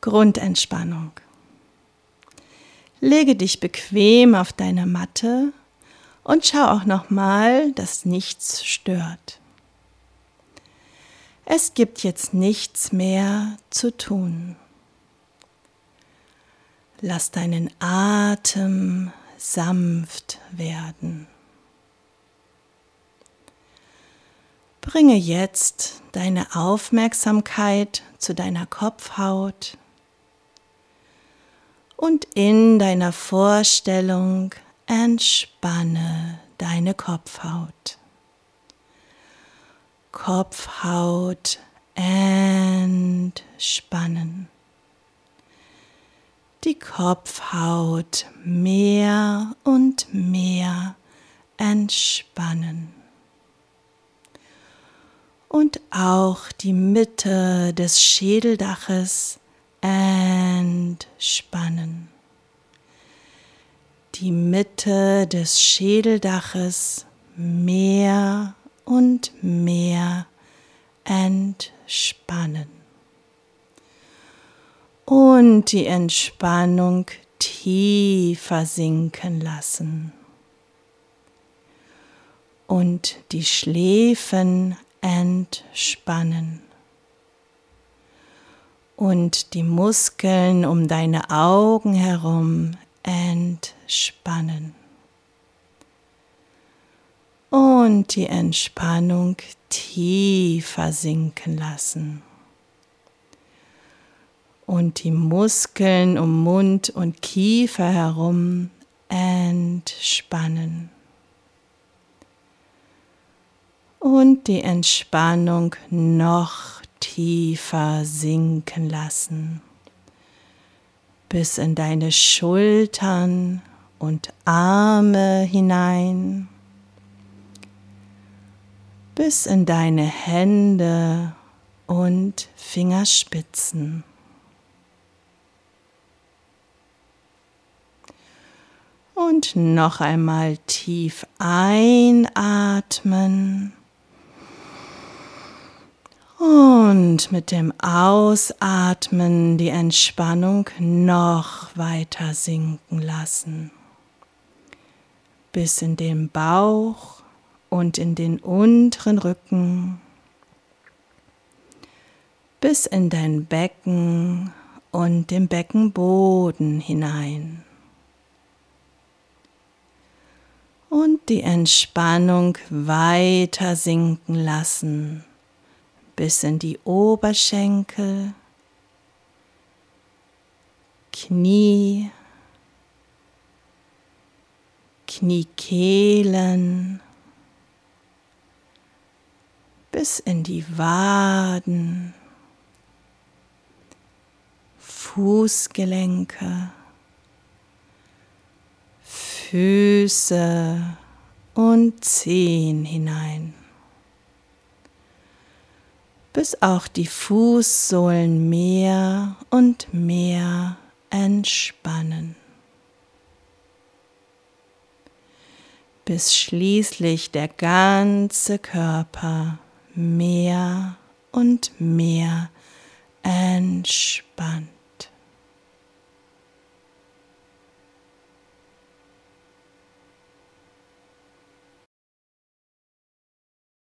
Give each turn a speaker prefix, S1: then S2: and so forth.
S1: Grundentspannung. Lege dich bequem auf deine Matte und schau auch nochmal, dass nichts stört. Es gibt jetzt nichts mehr zu tun. Lass deinen Atem sanft werden. Bringe jetzt deine Aufmerksamkeit zu deiner Kopfhaut und in deiner Vorstellung entspanne deine Kopfhaut. Kopfhaut entspannen. Die Kopfhaut mehr und mehr entspannen. Und auch die Mitte des Schädeldaches entspannen. Die Mitte des Schädeldaches mehr und mehr entspannen. Und die Entspannung tiefer sinken lassen. Und die Schläfen entspannen. Und die Muskeln um deine Augen herum entspannen und die Entspannung tiefer sinken lassen. Und die Muskeln um Mund und Kiefer herum entspannen. Und die Entspannung noch tiefer sinken lassen. Bis in deine Schultern und Arme hinein bis in deine Hände und Fingerspitzen. Und noch einmal tief einatmen. Und mit dem Ausatmen die Entspannung noch weiter sinken lassen. Bis in den Bauch und in den unteren Rücken bis in dein Becken und den Beckenboden hinein. Und die Entspannung weiter sinken lassen bis in die Oberschenkel, Knie, Kniekehlen, bis in die Waden, Fußgelenke, Füße und Zehen hinein, bis auch die Fußsohlen mehr und mehr entspannen. bis schließlich der ganze Körper mehr und mehr entspannt.